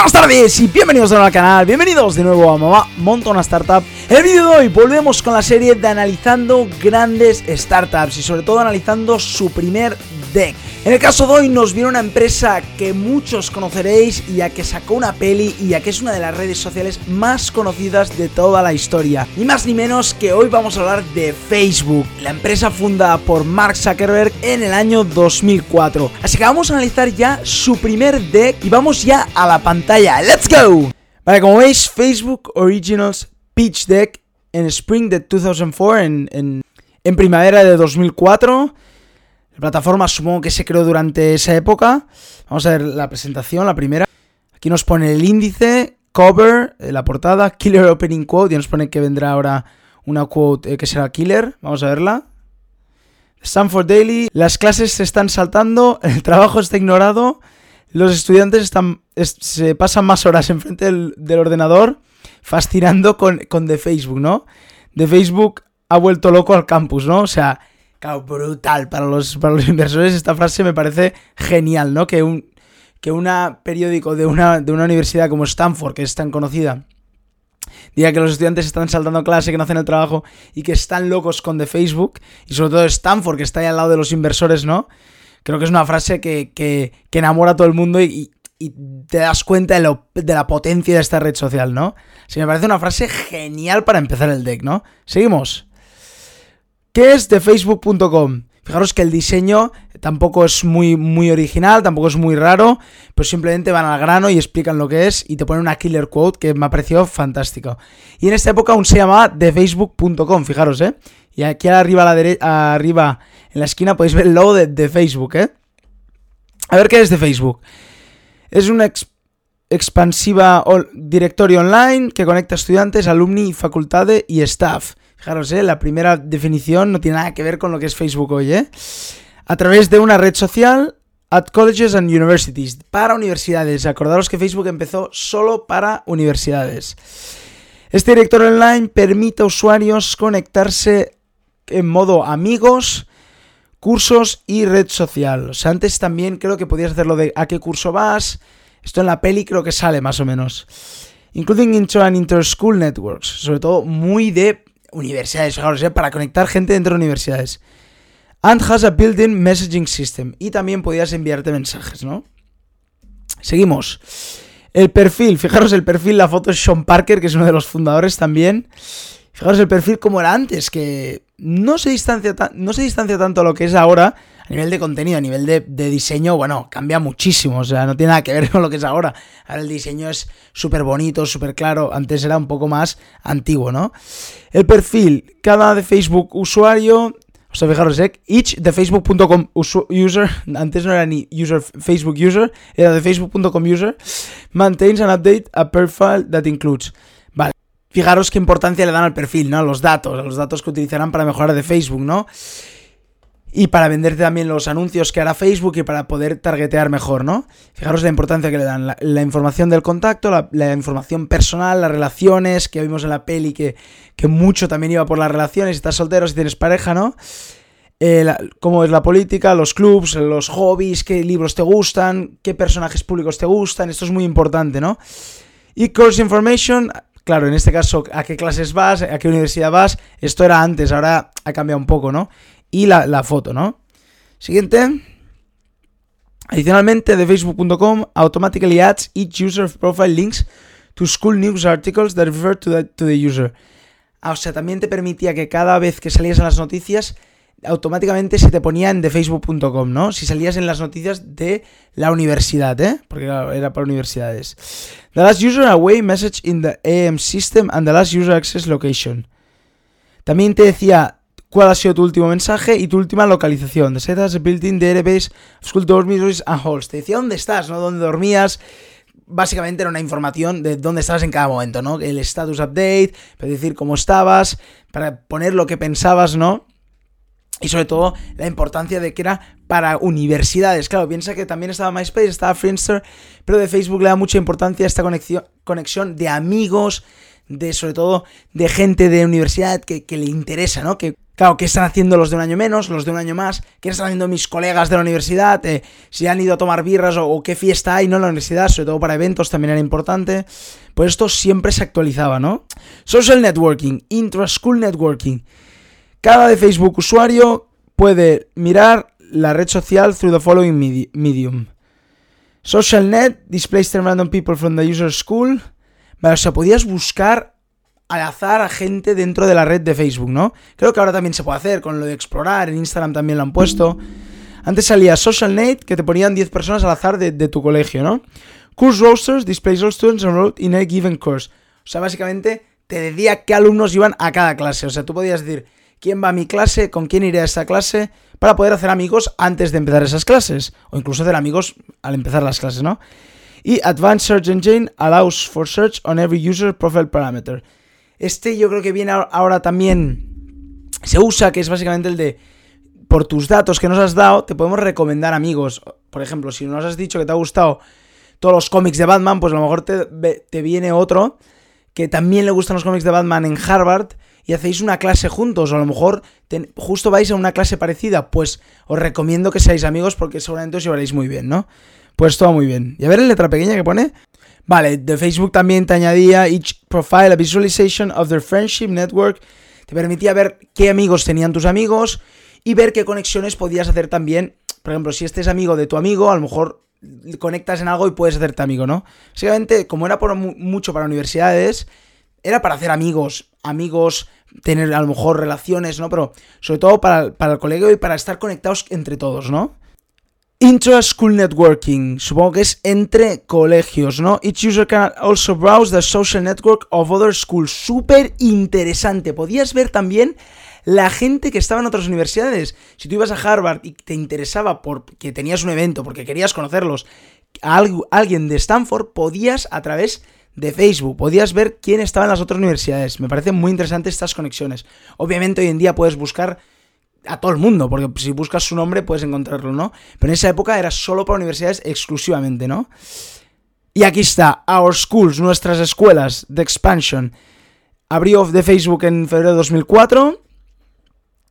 Buenas tardes y bienvenidos de nuevo al canal, bienvenidos de nuevo a Mamá Monta una Startup. El vídeo de hoy volvemos con la serie de analizando grandes startups y sobre todo analizando su primer deck. En el caso de hoy nos viene una empresa que muchos conoceréis y a que sacó una peli y a que es una de las redes sociales más conocidas de toda la historia. Ni más ni menos que hoy vamos a hablar de Facebook, la empresa fundada por Mark Zuckerberg en el año 2004. Así que vamos a analizar ya su primer deck y vamos ya a la pantalla. ¡Let's go! Vale, como veis, Facebook Originals Pitch Deck en Spring de 2004, en, en, en primavera de 2004 plataforma supongo que se creó durante esa época. Vamos a ver la presentación, la primera. Aquí nos pone el índice, cover, eh, la portada, killer opening quote. Y nos pone que vendrá ahora una quote eh, que será killer. Vamos a verla. Stanford Daily. Las clases se están saltando, el trabajo está ignorado. Los estudiantes están, se pasan más horas enfrente del ordenador fascinando con, con The Facebook, ¿no? The Facebook ha vuelto loco al campus, ¿no? O sea, Claro, brutal. Para los, para los inversores esta frase me parece genial, ¿no? Que un que una periódico de una, de una universidad como Stanford, que es tan conocida, diga que los estudiantes están saltando clase, que no hacen el trabajo y que están locos con de Facebook, y sobre todo Stanford, que está ahí al lado de los inversores, ¿no? Creo que es una frase que, que, que enamora a todo el mundo y, y te das cuenta de, lo, de, la potencia de esta red social, ¿no? Sí, me parece una frase genial para empezar el deck, ¿no? Seguimos. ¿Qué es de Facebook.com? Fijaros que el diseño tampoco es muy, muy original, tampoco es muy raro, pero simplemente van al grano y explican lo que es y te ponen una killer quote que me ha parecido fantástico. Y en esta época aún se llamaba TheFacebook.com, fijaros, ¿eh? Y aquí arriba a la derecha, arriba en la esquina podéis ver el logo de, Facebook, ¿eh? A ver qué es de Facebook. Es una expansiva directorio online que conecta estudiantes, alumni, facultades y staff. Fijaros, ¿eh? la primera definición no tiene nada que ver con lo que es Facebook hoy, ¿eh? A través de una red social at colleges and universities, para universidades. Acordaros que Facebook empezó solo para universidades. Este director online permite a usuarios conectarse en modo amigos, cursos y red social. O sea, antes también creo que podías hacerlo de a qué curso vas. Esto en la peli creo que sale más o menos. Including intro and inter-school networks. Sobre todo muy de universidades, fijaros, ¿eh? para conectar gente dentro de universidades. And has a built-in messaging system. Y también podías enviarte mensajes, ¿no? Seguimos. El perfil, fijaros el perfil, la foto es Sean Parker, que es uno de los fundadores también. Fijaros el perfil como era antes, que no se distancia, no se distancia tanto a lo que es ahora, a nivel de contenido, a nivel de, diseño, bueno, cambia muchísimo, o sea, no tiene nada que ver con lo que es ahora. Ahora el diseño es súper bonito, súper claro, antes era un poco más antiguo, ¿no? El perfil, cada de Facebook usuario, o sea, fijaros, ¿eh? each de facebook.com user, antes no era ni user Facebook user, era de facebook.com user, maintains and update a profile that includes. Fijaros qué importancia le dan al perfil, ¿no? A los datos, a los datos que utilizarán para mejorar de Facebook, ¿no? y para venderte también los anuncios que hará Facebook y para poder targetear mejor, ¿no? Fijaros la importancia que le dan, la, información del contacto, la, información personal, las relaciones, que vimos en la peli que, que mucho también iba por las relaciones, si estás soltero, si tienes pareja, ¿no? Eh, cómo es la política, los clubs, los hobbies, qué libros te gustan, qué personajes públicos te gustan, esto es muy importante, ¿no? Y course information, claro, en este caso, a qué clases vas, a qué universidad vas, esto era antes, ahora ha cambiado un poco, ¿no? y la, foto, ¿no? Siguiente. Adicionalmente, de facebook.com automatically adds each user profile links to school news articles that refer to the, to the user. Ah, o sea, también te permitía que cada vez que salías en las noticias, automáticamente se te ponía en thefacebook.com, ¿no? Si salías en las noticias de la universidad, ¿eh? Porque era para universidades. The last user away message in the AM system and the last user access location. También te decía cuál ha sido tu último mensaje y tu última localización. The set has a built-in database school dormitories and halls. Te decía dónde estás, ¿no? Dónde dormías. Básicamente era una información de dónde estabas en cada momento, ¿no? El status update, para decir cómo estabas, para poner lo que pensabas, ¿no? Y sobre todo la importancia de que era para universidades. Claro, piensa que también estaba MySpace, estaba Friendster, pero de Facebook le da mucha importancia esta conexión, conexión de amigos, de sobre todo de gente de universidad que, le interesa, ¿no? Que Claro, ¿qué están haciendo los de un año menos, los de un año más? ¿Qué están haciendo mis colegas de la universidad? Eh, si han ido a tomar birras o, qué fiesta hay, ¿no? En la universidad, sobre todo para eventos también era importante. Pues esto siempre se actualizaba, ¿no? Social networking, intra-school networking. Cada de Facebook usuario puede mirar la red social through the following medium. Social net displays random people from the user school. O sea, podías buscar al azar a gente dentro de la red de Facebook, ¿no? Creo que ahora también se puede hacer con lo de explorar, en Instagram también lo han puesto. Antes salía SocialNet, que te ponían 10 personas al azar de, tu colegio, ¿no? Course Rosters displays all students enrolled in a given course. O sea, básicamente te decía qué alumnos iban a cada clase. O sea, tú podías decir quién va a mi clase, con quién iré a esa clase, para poder hacer amigos antes de empezar esas clases. O incluso hacer amigos al empezar las clases, ¿no? Y Advanced Search Engine allows for search on every user profile parameter. Este yo creo que viene ahora también. Se usa, que es básicamente el de. Por tus datos que nos has dado, te podemos recomendar amigos. Por ejemplo, si nos has dicho que te ha gustado todos los cómics de Batman, pues a lo mejor te, viene otro que también le gustan los cómics de Batman en Harvard y hacéis una clase juntos, o a lo mejor justo vais a una clase parecida, pues os recomiendo que seáis amigos porque seguramente os llevaréis muy bien, ¿no? Pues todo muy bien. Y a ver la letra pequeña que pone. Vale, de Facebook también te añadía each profile a visualization of their friendship network. Te permitía ver qué amigos tenían tus amigos y ver qué conexiones podías hacer también. Por ejemplo, si este es amigo de tu amigo, a lo mejor conectas en algo y puedes hacerte amigo, ¿no? Básicamente, como era mucho para universidades, era para hacer amigos, amigos, tener a lo mejor relaciones, ¿no? Pero sobre todo para, para el colegio y para estar conectados entre todos, ¿no? Intra-school networking, supongo que es entre colegios, ¿no? Each user can also browse the social network of other schools. Súper interesante. Podías ver también la gente que estaba en otras universidades. Si tú ibas a Harvard y te interesaba porque tenías un evento, porque querías conocerlos, a alguien de Stanford, podías a través de Facebook, podías ver quién estaba en las otras universidades. Me parecen muy interesantes estas conexiones. Obviamente hoy en día puedes buscar a todo el mundo, porque si buscas su nombre puedes encontrarlo, ¿no? Pero en esa época era solo para universidades exclusivamente, ¿no? Y aquí está, Our Schools, nuestras escuelas de expansion. Abrió de Facebook en febrero de 2004,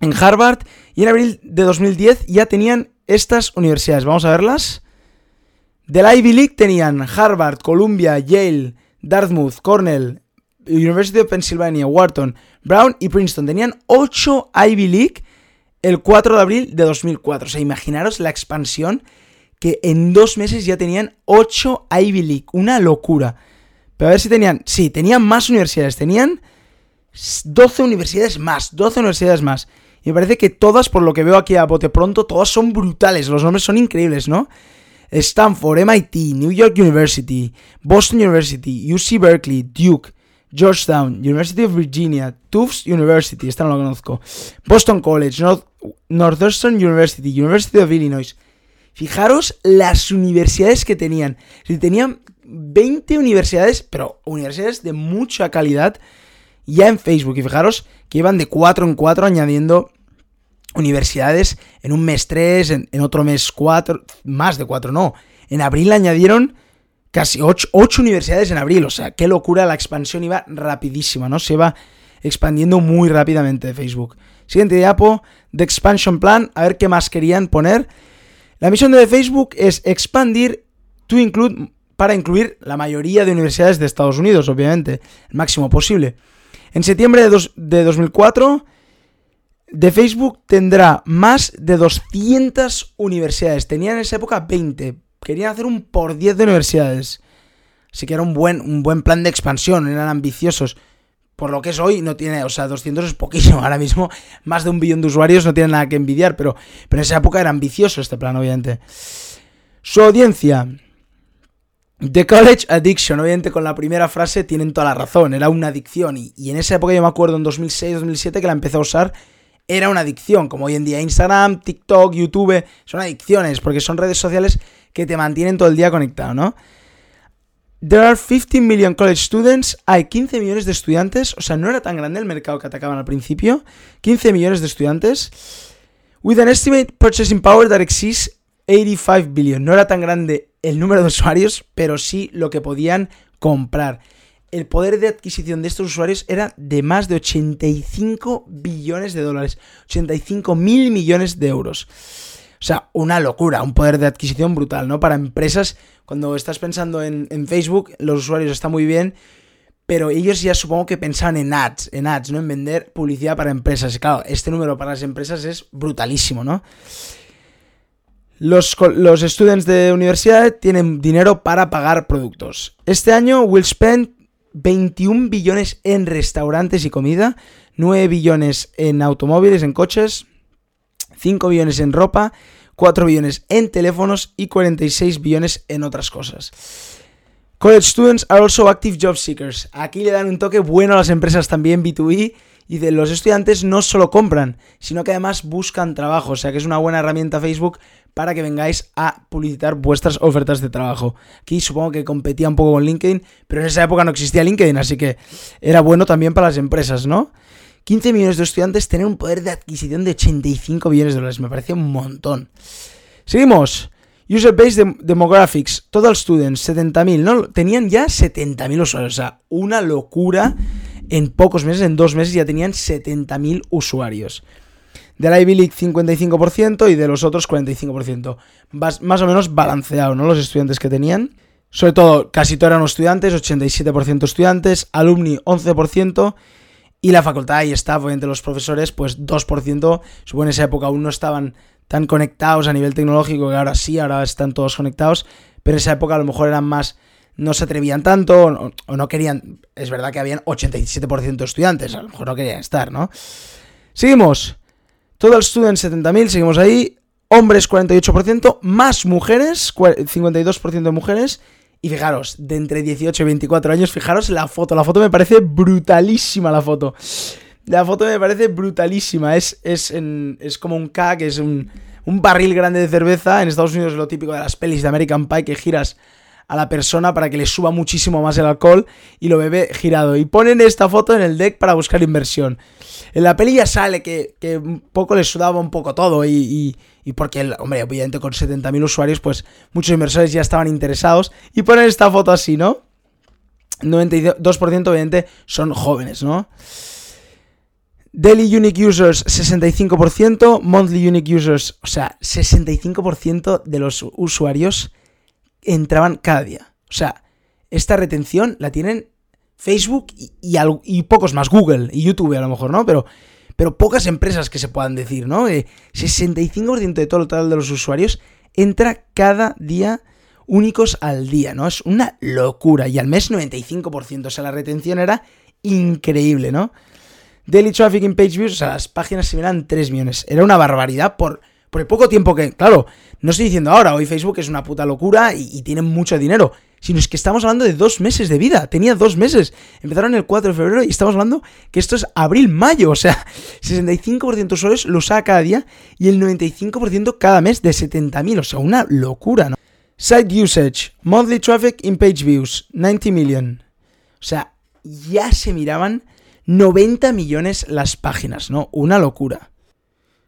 en Harvard, y en abril de 2010 ya tenían estas universidades. Vamos a verlas. De la Ivy League tenían Harvard, Columbia, Yale, Dartmouth, Cornell, University of Pennsylvania, Wharton, Brown y Princeton. Tenían 8 Ivy League el 4 de abril de 2004. O sea, imaginaros la expansión que en dos meses ya tenían 8 Ivy League. Una locura. Pero a ver si tenían... Sí, tenían más universidades. Tenían 12 universidades más. 12 universidades más. Y me parece que todas, por lo que veo aquí a bote pronto, todas son brutales. Los nombres son increíbles, ¿no? Stanford, MIT, New York University, Boston University, UC Berkeley, Duke, Georgetown, University of Virginia, Tufts University, esta no la conozco, Boston College, Northwestern University, University of Illinois. Fijaros las universidades que tenían. Si tenían 20 universidades, pero universidades de mucha calidad, ya en Facebook. Y fijaros que iban de 4 en 4 añadiendo universidades en un mes 3, en, otro mes 4, más de 4, no. En abril añadieron casi 8, universidades en abril. O sea, qué locura, la expansión iba rapidísima, ¿no? Se va expandiendo muy rápidamente Facebook. Siguiente diapo, The Expansion Plan, a ver qué más querían poner. La misión de Facebook es expandir to include, para incluir la mayoría de universidades de Estados Unidos, obviamente, el máximo posible. En septiembre de, de 2004, de Facebook tendrá más de 200 universidades. Tenía en esa época 20, querían hacer un por 10 de universidades. Así que era un buen, un buen plan de expansión, eran ambiciosos. Por lo que es hoy, no tiene, o sea, 200 es poquísimo. Ahora mismo, más de un billón de usuarios no tienen nada que envidiar, pero, pero en esa época era ambicioso este plan, obviamente. Su audiencia. The College Addiction, obviamente con la primera frase tienen toda la razón, era una adicción. Y, y en esa época yo me acuerdo en 2006-2007 que la empecé a usar era una adicción, como hoy en día Instagram, TikTok, YouTube, son adicciones, porque son redes sociales que te mantienen todo el día conectado, ¿no? There are 15 million college students, hay 15 millones de estudiantes, o sea, no era tan grande el mercado que atacaban al principio, 15 millones de estudiantes, with an estimate purchasing power that exceeds 85 billion. No era tan grande el número de usuarios, pero sí lo que podían comprar. El poder de adquisición de estos usuarios era de más de 85 billones de dólares, 85 mil millones de euros. O sea, una locura, un poder de adquisición brutal, ¿no? Para empresas, cuando estás pensando en, Facebook, los usuarios están muy bien, pero ellos ya supongo que pensaban en ads, en ads, ¿no? En vender publicidad para empresas. Y claro, este número para las empresas es brutalísimo, ¿no? Los, los estudiantes de universidad tienen dinero para pagar productos. Este año will spend 21 billones en restaurantes y comida, 9 billones en automóviles, en coches, 5 billones en ropa, 4 billones en teléfonos y 46 billones en otras cosas. College students are also active job seekers. Aquí le dan un toque bueno a las empresas también B2B y de los estudiantes no solo compran, sino que además buscan trabajo, o sea que es una buena herramienta Facebook para que vengáis a publicitar vuestras ofertas de trabajo. Aquí supongo que competía un poco con LinkedIn, pero en esa época no existía LinkedIn, así que era bueno también para las empresas, ¿no? 15 millones de estudiantes tener un poder de adquisición de 85 millones de dólares. Me parece un montón. Seguimos. User Base Demographics, Total Students, 70.000, ¿no? Tenían ya 70.000 usuarios, o sea, una locura. En pocos meses, en dos meses ya tenían 70.000 usuarios. De la Ivy League 55% y de los otros 45%. Más, o menos balanceado, ¿no? Los estudiantes que tenían. Sobre todo, casi todos eran estudiantes, 87% estudiantes, alumni 11%, y la facultad y staff, obviamente los profesores, pues 2%. Supongo en esa época aún no estaban tan conectados a nivel tecnológico, que ahora sí, ahora están todos conectados. Pero en esa época a lo mejor eran más, no se atrevían tanto o, no querían. Es verdad que habían 87% de estudiantes, a lo mejor no querían estar, ¿no? Seguimos. Total Student 70.000, seguimos ahí. Hombres 48%, más mujeres, 52% de mujeres y fijaros, de entre 18 y 24 años, fijaros la foto. La foto me parece brutalísima la foto. La foto me parece brutalísima. Es, es, es como un K, que es un, un barril grande de cerveza. En Estados Unidos es lo típico de las pelis de American Pie, que giras a la persona para que le suba muchísimo más el alcohol y lo bebe girado. Y ponen esta foto en el deck para buscar inversión. En la peli ya sale que, un poco le sudaba un poco todo y, y, porque, hombre, obviamente con 70.000 usuarios, pues muchos inversores ya estaban interesados y ponen esta foto así, ¿no? 92% obviamente son jóvenes, ¿no? Daily Unique Users 65%, Monthly Unique Users, o sea, 65% de los usuarios entraban cada día. O sea, esta retención la tienen Facebook y, pocos más, Google y YouTube a lo mejor, ¿no? Pero, pero pocas empresas que se puedan decir, ¿no? 65% de todo el total de los usuarios entra cada día únicos al día, ¿no? Es una locura. Y al mes 95%, o sea, la retención era increíble, ¿no? Daily Traffic in Page Views, o sea, las páginas se miran 3 millones. Era una barbaridad por por el poco tiempo que, claro, no estoy diciendo ahora, hoy Facebook es una puta locura y, tiene mucho dinero, sino es que estamos hablando de dos meses de vida, tenía dos meses, empezaron el 4 de febrero y estamos hablando que esto es abril-mayo, o sea, 65% de usuarios lo usa cada día y el 95% cada mes de 70.000, o sea, una locura, ¿no? Site usage, monthly traffic in page views, 90 million. O sea, ya se miraban 90 millones las páginas, ¿no? Una locura.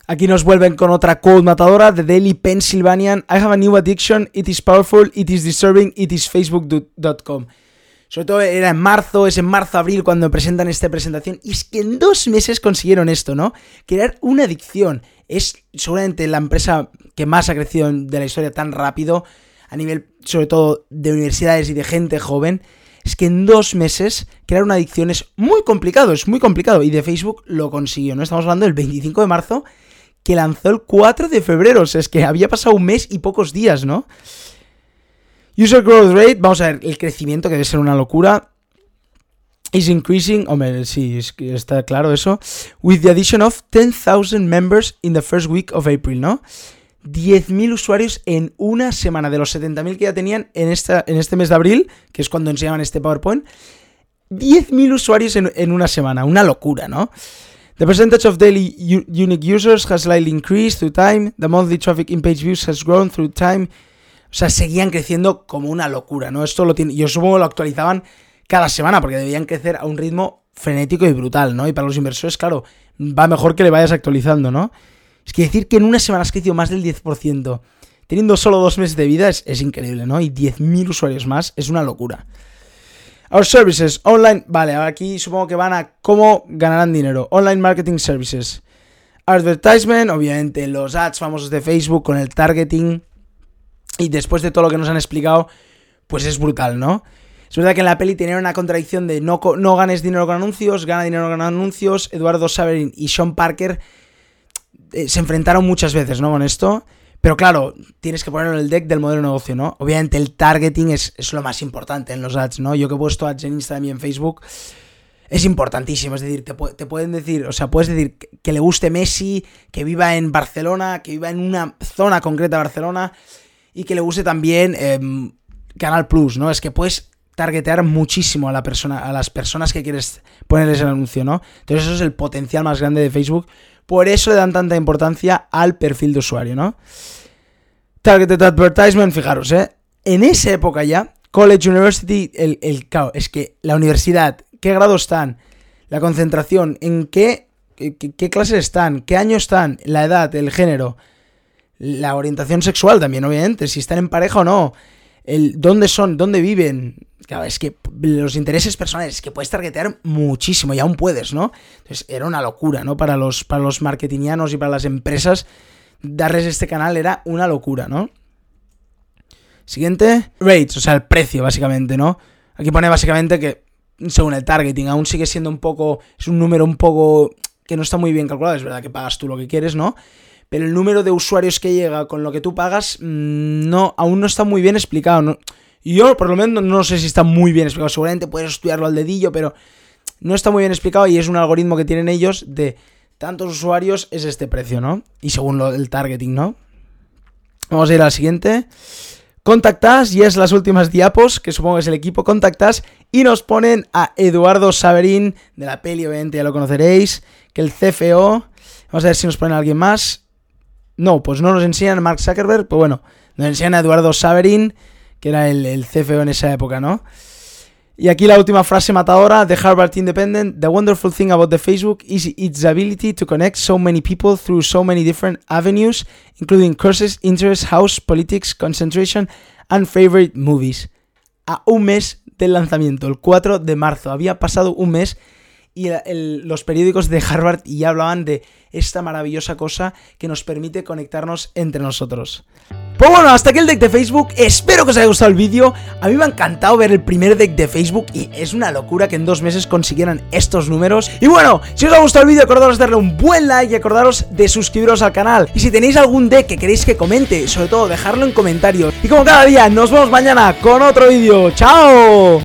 Aquí nos vuelven con otra quote matadora de Daily Pennsylvanian. I have a new addiction. It is powerful. It is disturbing. It is facebook.com. Sobre todo era en marzo, es en marzo-abril cuando presentan esta presentación. Y es que en dos meses consiguieron esto, ¿no? Crear una adicción. Es seguramente la empresa que más ha crecido de la historia tan rápido. A nivel, sobre todo, de universidades y de gente joven. Es que en dos meses crear una adicción es muy complicado, es muy complicado. Y de Facebook lo consiguió, ¿no? Estamos hablando del 25 de marzo que lanzó el 4 de febrero. O sea, es que había pasado un mes y pocos días, ¿no? User growth rate, vamos a ver, el crecimiento que debe ser una locura. Is increasing, hombre, sí, está claro eso. With the addition of 10,000 members in the first week of April, ¿no? 10.000 usuarios en una semana de los 70.000 que ya tenían en, esta, en este mes de abril, que es cuando enseñaban este PowerPoint. 10.000 usuarios en, en, una semana, una locura, ¿no? The percentage of daily unique users has slightly increased through time. The monthly traffic in page views has grown through time. O sea, seguían creciendo como una locura, ¿no? Esto lo tiene. Yo supongo lo actualizaban cada semana porque debían crecer a un ritmo frenético y brutal, ¿no? Y para los inversores, claro, va mejor que le vayas actualizando, ¿no? Es que decir que en una semana has crecido más del 10%, teniendo solo dos meses de vida, es, increíble, ¿no? Y 10.000 usuarios más es una locura. Our services, online, vale, aquí supongo que van a cómo ganarán dinero. Online marketing services. Advertisement, obviamente los ads famosos de Facebook con el targeting. Y después de todo lo que nos han explicado, pues es brutal, ¿no? Es verdad que en la peli tenía una contradicción de no, no ganes dinero con anuncios, gana dinero con anuncios. Eduardo Saverin y Sean Parker eh, se enfrentaron muchas veces, ¿no? Con esto. Pero claro, tienes que ponerlo en el deck del modelo de negocio, ¿no? Obviamente el targeting es, lo más importante en los ads, ¿no? Yo que he puesto ads en Instagram y en Facebook, es importantísimo. Es decir, te, pueden decir, o sea, puedes decir que le guste Messi, que viva en Barcelona, que viva en una zona concreta de Barcelona y que le guste también em, Canal Plus, ¿no? Es que puedes targetear muchísimo a la persona, a las personas que quieres ponerles el anuncio, ¿no? Entonces eso es el potencial más grande de Facebook por eso le dan tanta importancia al perfil de usuario, ¿no? Targeted Advertisement, fijaros, ¿eh? En esa época ya, College University, el, el es que la universidad, qué grado están, la concentración, en qué, qué, qué clases están, qué año están, la edad, el género, la orientación sexual también, obviamente, si están en pareja o no, el dónde son, dónde viven, Claro, es que los intereses personales, que puedes targetear muchísimo y aún puedes, ¿no? Entonces era una locura, ¿no? Para los, para los marketingianos y para las empresas, darles este canal era una locura, ¿no? Siguiente, rates, o sea, el precio, básicamente, ¿no? Aquí pone básicamente que, según el targeting, aún sigue siendo un poco, es un número un poco que no está muy bien calculado, es verdad que pagas tú lo que quieres, ¿no? Pero el número de usuarios que llega con lo que tú pagas, mm, no, aún no está muy bien explicado, ¿no? Yo, por lo menos, no sé si está muy bien explicado. Seguramente puedes estudiarlo al dedillo, pero no está muy bien explicado y es un algoritmo que tienen ellos de tantos usuarios es este precio, ¿no? Y según el targeting, ¿no? Vamos a ir al siguiente. Contactas, y es las últimas diapos, que supongo que es el equipo Contactas, y nos ponen a Eduardo Saverín, de la peli, obviamente ya lo conoceréis, que el CFO, vamos a ver si nos ponen a alguien más. No, pues no nos enseñan a Mark Zuckerberg, pues bueno, nos enseñan a Eduardo Saverín, que era el, el en esa época, ¿no? Y aquí la última frase matadora de Harvard Independent. The wonderful thing about the Facebook is its ability to connect so many people through so many different avenues, including courses, interests, house, politics, concentration, and favorite movies. A un mes del lanzamiento, el 4 de marzo. Había pasado un mes y los periódicos de Harvard ya hablaban de esta maravillosa cosa que nos permite conectarnos entre nosotros. Pues bueno, hasta aquí el deck de Facebook, espero que os haya gustado el vídeo, a mí me ha encantado ver el primer deck de Facebook y es una locura que en dos meses consiguieran estos números. Y bueno, si os ha gustado el vídeo acordaros de darle un buen like y acordaros de suscribiros al canal. Y si tenéis algún deck que queréis que comente, sobre todo dejarlo en comentarios. Y como cada día, nos vemos mañana con otro vídeo, ¡chao!